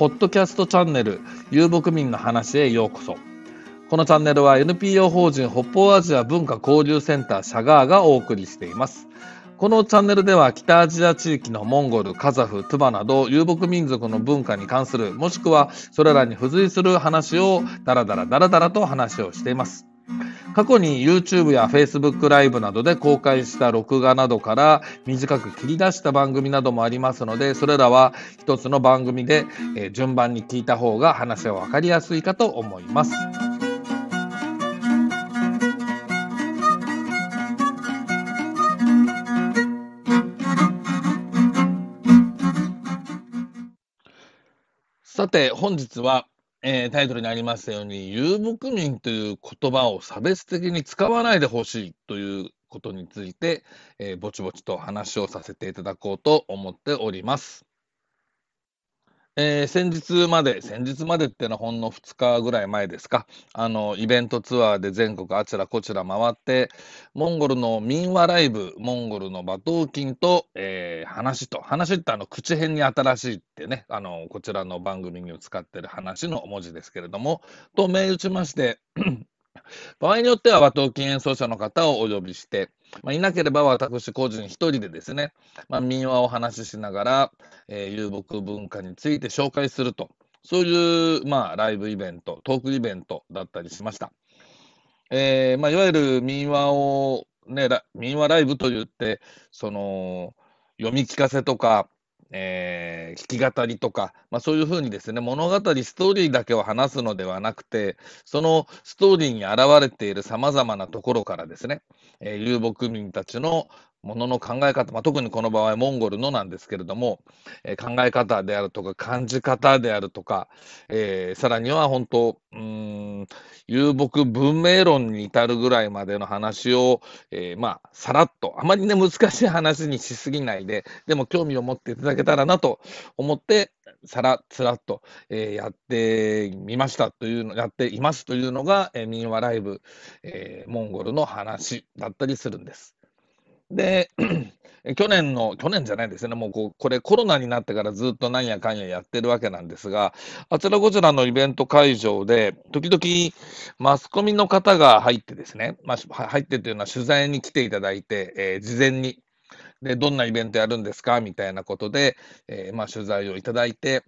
ポッドキャストチャンネル、遊牧民の話へようこそ。このチャンネルは NPO 法人北方アジア文化交流センターシャガーがお送りしています。このチャンネルでは北アジア地域のモンゴル、カザフ、トゥバなど遊牧民族の文化に関する、もしくはそれらに付随する話をダラダラダラダラと話をしています。過去に YouTube や Facebook ライブなどで公開した録画などから短く切り出した番組などもありますので、それらは一つの番組で、順番に聞いた方が話はわかりやすいかと思います。さて、本日は、えー、タイトルにありますように、遊牧民という言葉を差別的に使わないでほしいということについて、えー、ぼちぼちと話をさせていただこうと思っております。えー、先日まで、先日までっていうのはほんの2日ぐらい前ですか、あの、イベントツアーで全国あちらこちら回って、モンゴルの民話ライブ、モンゴルの馬頭琴と、えー、話と、話ってあの、口編に新しいってね、あの、こちらの番組に使ってる話の文字ですけれども、と銘打ちまして、場合によっては馬頭琴演奏者の方をお呼びして、まあ、いなければ私個人一人でですね、まあ、民話を話ししながら、えー、遊牧文化について紹介すると、そういう、まあ、ライブイベント、トークイベントだったりしました。えーまあ、いわゆる民話を、ね、民話ライブといって、その、読み聞かせとか、えー、弾き語りとか、まあ、そういうふうにですね、物語、ストーリーだけを話すのではなくて、そのストーリーに現れているさまざまなところからですね、えー、遊牧民たちのものの考え方、まあ、特にこの場合モンゴルのなんですけれども、えー、考え方であるとか感じ方であるとか、えー、さらには本当うん遊牧文明論に至るぐらいまでの話を、えー、まあさらっとあまりね難しい話にしすぎないででも興味を持っていただけたらなと思ってさらつらっと、え、やってみましたというのやっていますというのが、えー、民話ライブ、え、モンゴルの話だったりするんです。で、去年の、去年じゃないですね、もうここれコロナになってからずっとなんやかんややってるわけなんですが、あちらこちらのイベント会場で、時々マスコミの方が入ってですね、まあ、入ってというのは取材に来ていただいて、えー、事前に、で、どんなイベントやるんですか？みたいなことで、えー、まあ、取材をいただいて、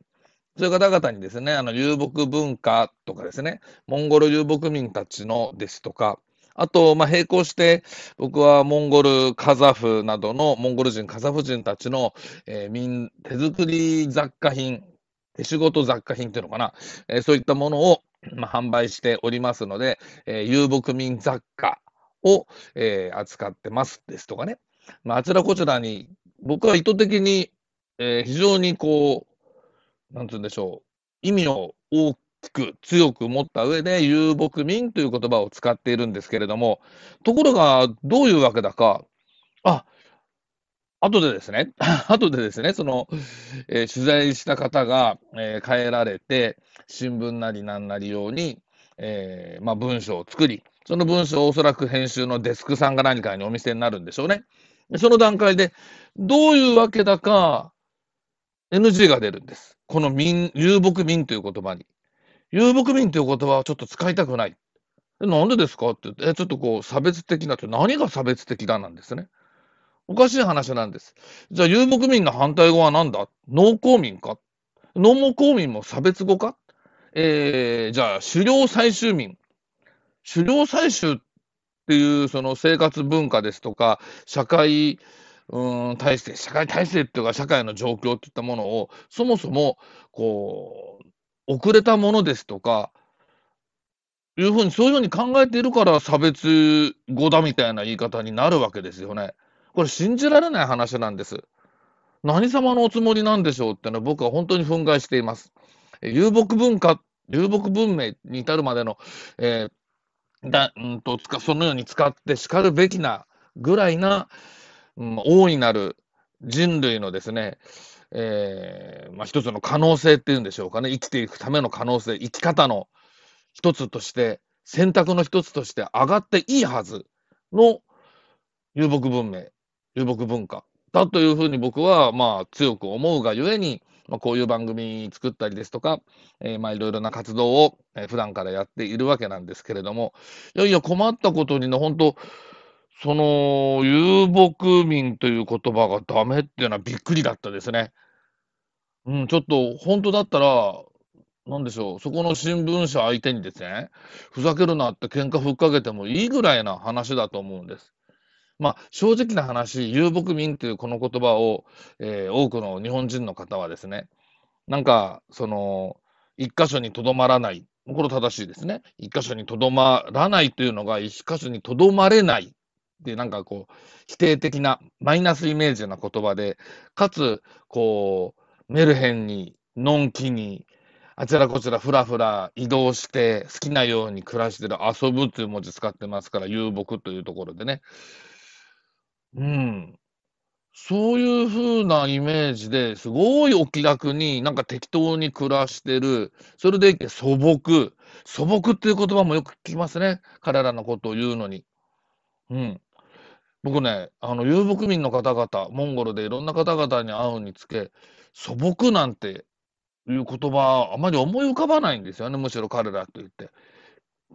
そういう方々にですね、あの、遊牧文化とかですね、モンゴル遊牧民たちのですとか、あと、まあ、並行して、僕はモンゴル、カザフなどの、モンゴル人、カザフ人たちの、えー、民、手作り雑貨品、手仕事雑貨品っていうのかな、えー、そういったものを、まあ、販売しておりますので、えー、遊牧民雑貨を、えー、扱ってますですとかね。まあ、あちらこちらに、僕は意図的に、えー、非常にこう、なんて言うんでしょう、意味を大く強く持った上で遊牧民という言葉を使っているんですけれども、ところがどういうわけだか、あ、後でですね、後でですね、その、えー、取材した方が、えー、帰られて、新聞なりなんなり用に、えー、まあ、文章を作り、その文章をおそらく編集のデスクさんが何かにお見せになるんでしょうね。その段階で、どういうわけだか、NG が出るんです。この民、遊牧民という言葉に。遊牧民という言葉はちょっと使いたくない。なんでですかって言って、え、ちょっとこう差別的なって、何が差別的だなんですね。おかしい話なんです。じゃあ遊牧民の反対語は何だ？農耕民か？農耕民も差別語か？えー、じゃあ狩猟採集民。狩猟採集っていうその生活文化ですとか、社会、うん、体制、社会体制っていうか社会の状況っていったものを、そもそも、こう、遅れたものですとか、いうふうに、そういうふうに考えているから差別語だみたいな言い方になるわけですよね。これ信じられない話なんです。何様のおつもりなんでしょうってのは僕は本当に憤慨しています。遊牧文化、遊牧文明に至るまでの、えー、だうんとそのように使ってしかるべきなぐらいな、うん、大いなる人類のですね、えー、まあ、一つの可能性っていうんでしょうかね、生きていくための可能性、生き方の一つとして、選択の一つとして上がっていいはずの遊牧文明、遊牧文化。だというふうに僕はまあ強く思うがゆえに、まあ、こういう番組作ったりですとか、えー、まあいろいろな活動を、えー、普段からやっているわけなんですけれども、いやいや困ったことにね、本当その遊牧民という言葉がダメっていうのはびっくりだったですね。うん、ちょっと本当だったら、なんでしょう、そこの新聞社相手にですね、ふざけるなって喧嘩ふっかけてもいいぐらいな話だと思うんです。まあ、正直な話、遊牧民というこの言葉を、えー、多くの日本人の方はですね、なんか、その、一箇所にとどまらない。これ正しいですね。一箇所にとどまらないというのが一箇所にとどまれないってなんかこう、否定的なマイナスイメージな言葉で、かつ、こう、メルヘンに、のんきに、あちらこちらふらふら移動して好きなように暮らしてる遊ぶという文字使ってますから遊牧というところでね。うん。そういう風なイメージですごいお気楽になんか適当に暮らしてる。それでいて素朴。素朴っていう言葉もよく聞きますね。彼らのことを言うのに。うん。僕ね、あの遊牧民の方々、モンゴルでいろんな方々に会うにつけ、素朴なんていう言葉、あまり思い浮かばないんですよね、むしろ彼らと言って。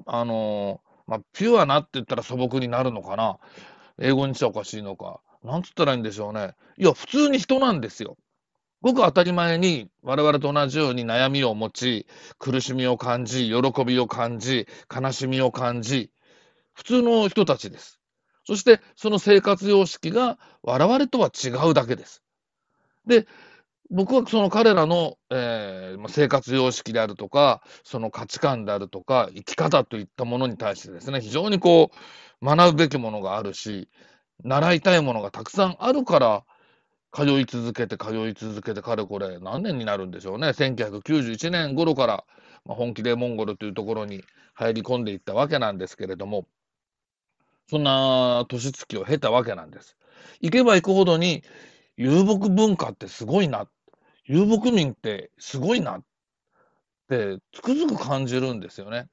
あのー、まあ、ピュアなって言ったら素朴になるのかな。英語にしちゃおかしいのか。なんつったらいいんでしょうね。いや、普通に人なんですよ。ごく当たり前に我々と同じように悩みを持ち、苦しみを感じ、喜びを感じ、悲しみを感じ、普通の人たちです。そしてその生活様式が我々とは違うだけです。で、僕はその彼らの、えー、生活様式であるとか、その価値観であるとか、生き方といったものに対してですね、非常にこう、学ぶべきものがあるし、習いたいものがたくさんあるから、通い続けて通い続けて、かれこれ何年になるんでしょうね。1991年頃から、まあ、本気でモンゴルというところに入り込んでいったわけなんですけれども、そんな年月を経たわけなんです。行けば行くほどに、遊牧文化ってすごいな。遊牧民ってすごいなってつくづく感じるんですよね。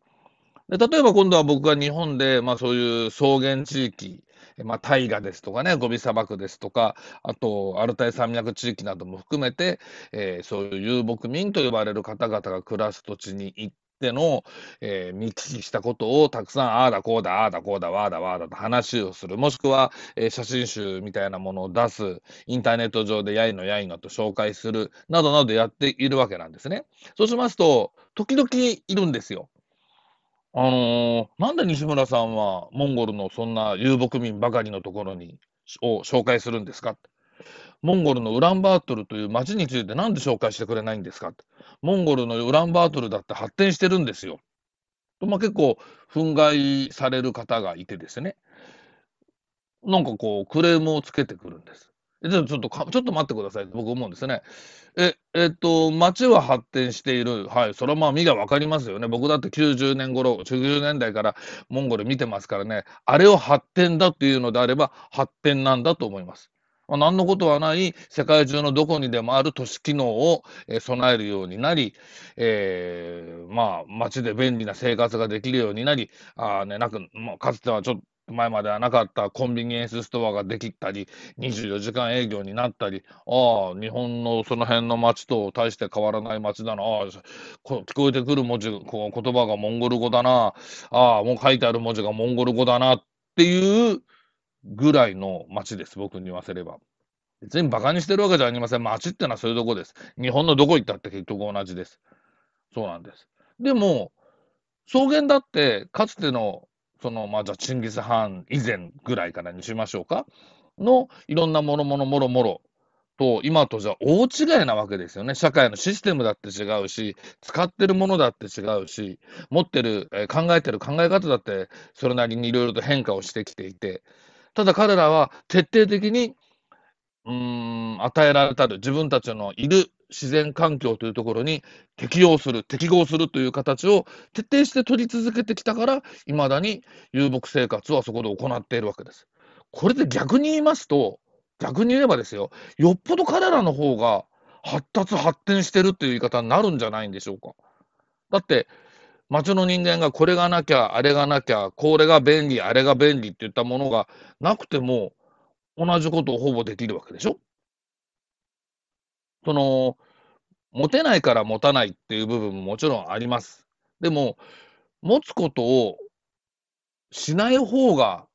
で例えば今度は僕が日本で、まあ、そういう草原地域、まあ、大河ですとかね、ゴビ砂漠ですとか、あと、アルタイ山脈地域なども含めて、えー、そういう遊牧民と呼ばれる方々が暮らす土地に行っての、えー、見聞きしたことをたくさん、ああだこうだ、ああだこうだ、わあだわあだと話をする。もしくは、えー、写真集みたいなものを出す。インターネット上でやいのやいのと紹介する。などなどやっているわけなんですね。そうしますと、時々いるんですよ。あのー、なんで西村さんはモンゴルのそんな遊牧民ばかりのところにを紹介するんですかモンゴルのウランバートルという町について何で紹介してくれないんですか？モンゴルのウランバートルだって発展してるんですよ。とまあ、結構憤慨される方がいてですね。なんかこうクレームをつけてくるんです。えちょっとか、ちょっと待ってください僕思うんですね。え、えっと、町は発展している。はい。それはまあ、見がわかりますよね。僕だって90年頃、90年代からモンゴル見てますからね。あれを発展だっていうのであれば、発展なんだと思います。まあ、何のことはない世界中のどこにでもある都市機能を、え、備えるようになり、えー、まあ、街で便利な生活ができるようになり、あね、なんか、まあ、かつてはちょっと前まではなかったコンビニエンスストアができたり、24時間営業になったり、ああ、日本のその辺の街と大して変わらない街だな、ああ、聞こえてくる文字、こう言葉がモンゴル語だな、ああ、もう書いてある文字がモンゴル語だなっていうぐらいの街です、僕に言わせれば。全部バカにしてるわけじゃありません。街ってのはそういうとこです。日本のどこ行ったって結局同じです。そうなんです。でも、草原だって、かつての、その、まあ、じゃあ、チンギス・ハン以前ぐらいからにしましょうか。の、いろんなものものもろもろと、今とじゃ大違いなわけですよね。社会のシステムだって違うし、使ってるものだって違うし、持ってる、え、考えてる考え方だって、それなりにいろいろと変化をしてきていて、ただ彼らは徹底的に、うん、与えられたる自分たちのいる自然環境というところに適応する、適合するという形を徹底して取り続けてきたから、いまだに遊牧生活はそこで行っているわけです。これで逆に言いますと、逆に言えばですよ、よっぽど彼らの方が発達、発展してるという言い方になるんじゃないんでしょうか。だって、町の人間がこれがなきゃ、あれがなきゃ、これが便利、あれが便利っていったものがなくても、同じことをほぼできるわけでしょ？その、持てないから持たないっていう部分ももちろんあります。でも、持つことをしない方が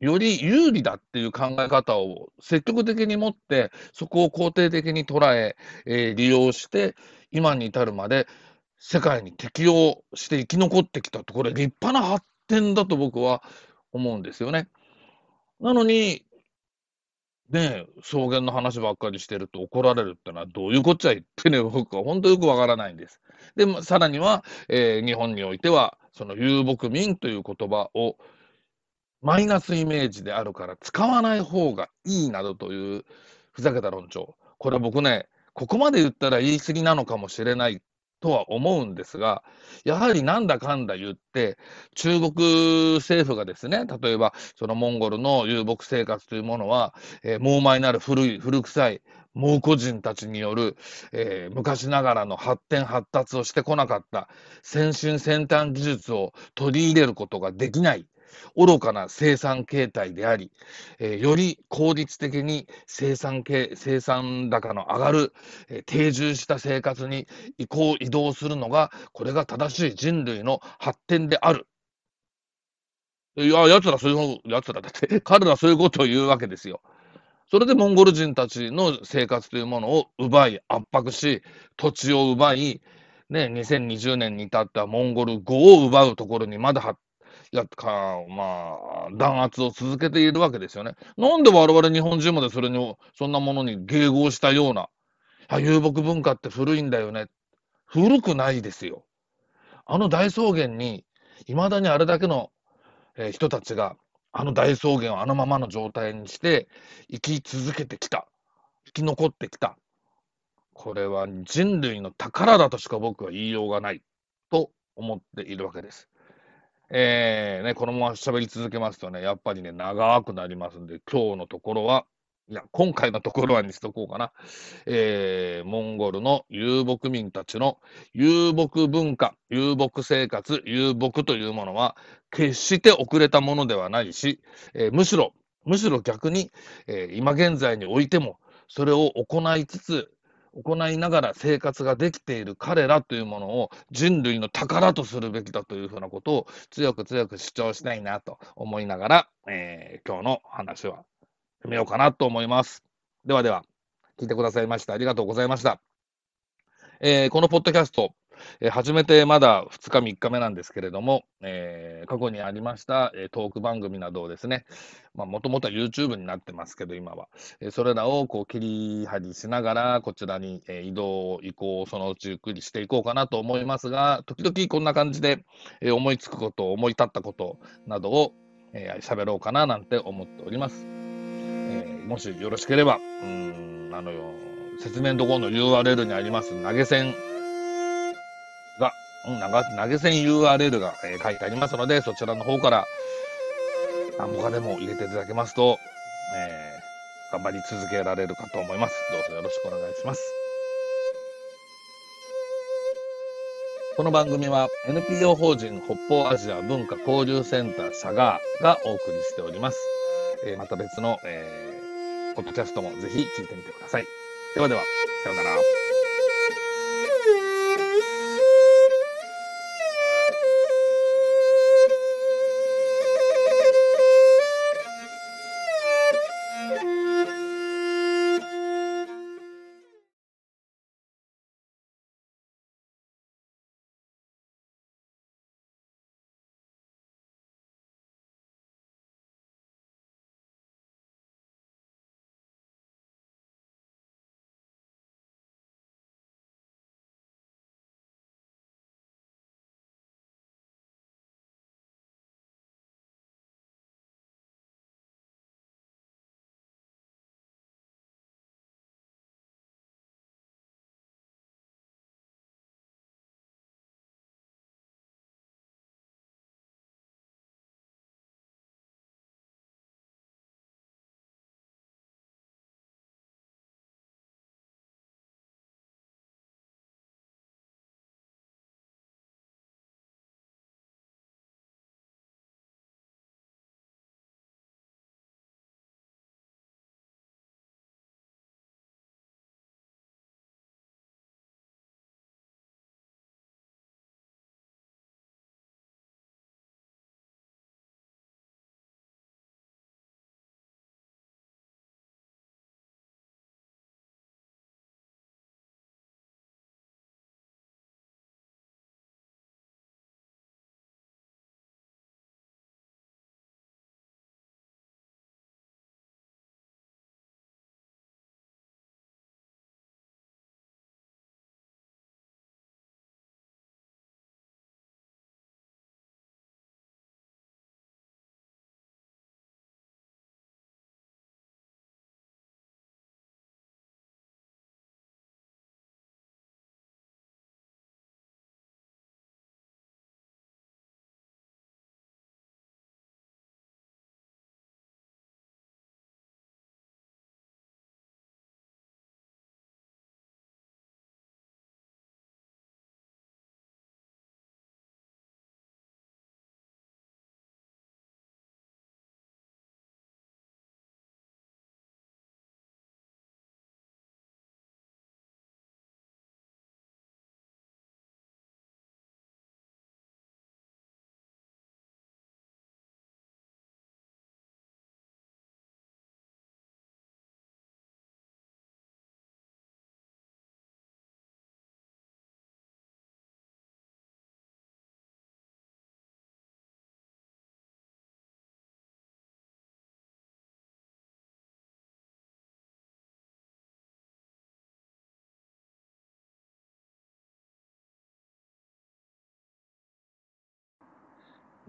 より有利だっていう考え方を積極的に持って、そこを肯定的に捉え、えー、利用して、今に至るまで世界に適応して生き残ってきたと、これ立派な発展だと僕は思うんですよね。なのに、ね、草原の話ばっかりしてると怒られるってのはどういうこっちゃいってね、僕は本当よくわからないんです。で、さらには、えー、日本においては、その遊牧民という言葉をマイナスイメージであるから使わない方がいいなどというふざけた論調。これ僕ね、ここまで言ったら言い過ぎなのかもしれないとは思うんですが、やはりなんだかんだ言って、中国政府がですね、例えばそのモンゴルの遊牧生活というものは、えー、猛獰なる古い、古臭い蒙古人たちによる、えー、昔ながらの発展発達をしてこなかった先進先端技術を取り入れることができない。愚かな生産形態であり、えー、より効率的に生産系生産高の上がる、えー、定住した生活に移行移動するのが、これが正しい人類の発展である。いや、奴らそういう、奴らだって、彼らそういうことを言うわけですよ。それでモンゴル人たちの生活というものを奪い、圧迫し、土地を奪い、ね、2020年に至ってはモンゴル語を奪うところにまだ発やか、まあ、弾圧を続けているわけですよね。なんで我々日本人までそれに、そんなものに迎合したような、あ、遊牧文化って古いんだよね。古くないですよ。あの大草原に、いまだにあれだけの、えー、人たちが、あの大草原をあのままの状態にして、生き続けてきた。生き残ってきた。これは人類の宝だとしか僕は言いようがないと思っているわけです。えー、ね、このまま喋り続けますとね、やっぱりね、長くなりますんで、今日のところは、いや、今回のところはにしとこうかな。えー、モンゴルの遊牧民たちの遊牧文化、遊牧生活、遊牧というものは、決して遅れたものではないし、えー、むしろ、むしろ逆に、えー、今現在においても、それを行いつつ、行いながら生活ができている彼らというものを人類の宝とするべきだというふうなことを強く強く主張したいなと思いながら、えー、今日の話は決めようかなと思います。ではでは、聞いてくださいましたありがとうございました。えー、このポッドキャスト、えー、始めてまだ2日3日目なんですけれども、えー、過去にありました、えー、トーク番組などをですね、もともとは YouTube になってますけど、今は、えー、それらをこう切り張りしながら、こちらに、えー、移動、移行を、そのうちゆっくりしていこうかなと思いますが、時々こんな感じで、えー、思いつくこと、思い立ったことなどを喋、えー、ろうかななんて思っております。えー、もしよろしければ、うん、あの、説明のところの URL にあります投げ銭、投げ銭 URL が、えー、書いてありますので、そちらの方から、何ぼかでも入れていただけますと、えー、頑張り続けられるかと思います。どうぞよろしくお願いします。この番組は NPO 法人北方アジア文化交流センター佐賀がお送りしております。えー、また別の、えー、ポッドキャストもぜひ聞いてみてください。ではでは、さようなら。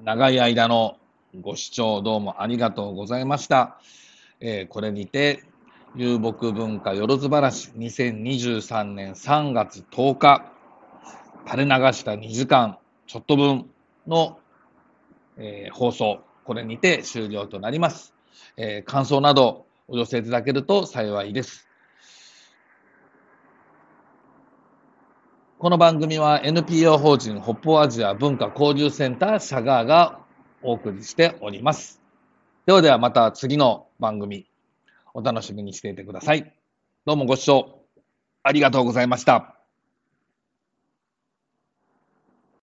長い間のご視聴どうもありがとうございました。えーこれにて、遊牧文化よろず話2023年3月10日、垂れ流した2時間ちょっと分の、えー放送、これにて終了となります。えー感想などお寄せいただけると幸いです。この番組は NPO 法人北方アジア文化交流センターシャガーがお送りしております。ではではまた次の番組お楽しみにしていてください。どうもご視聴ありがとうございました。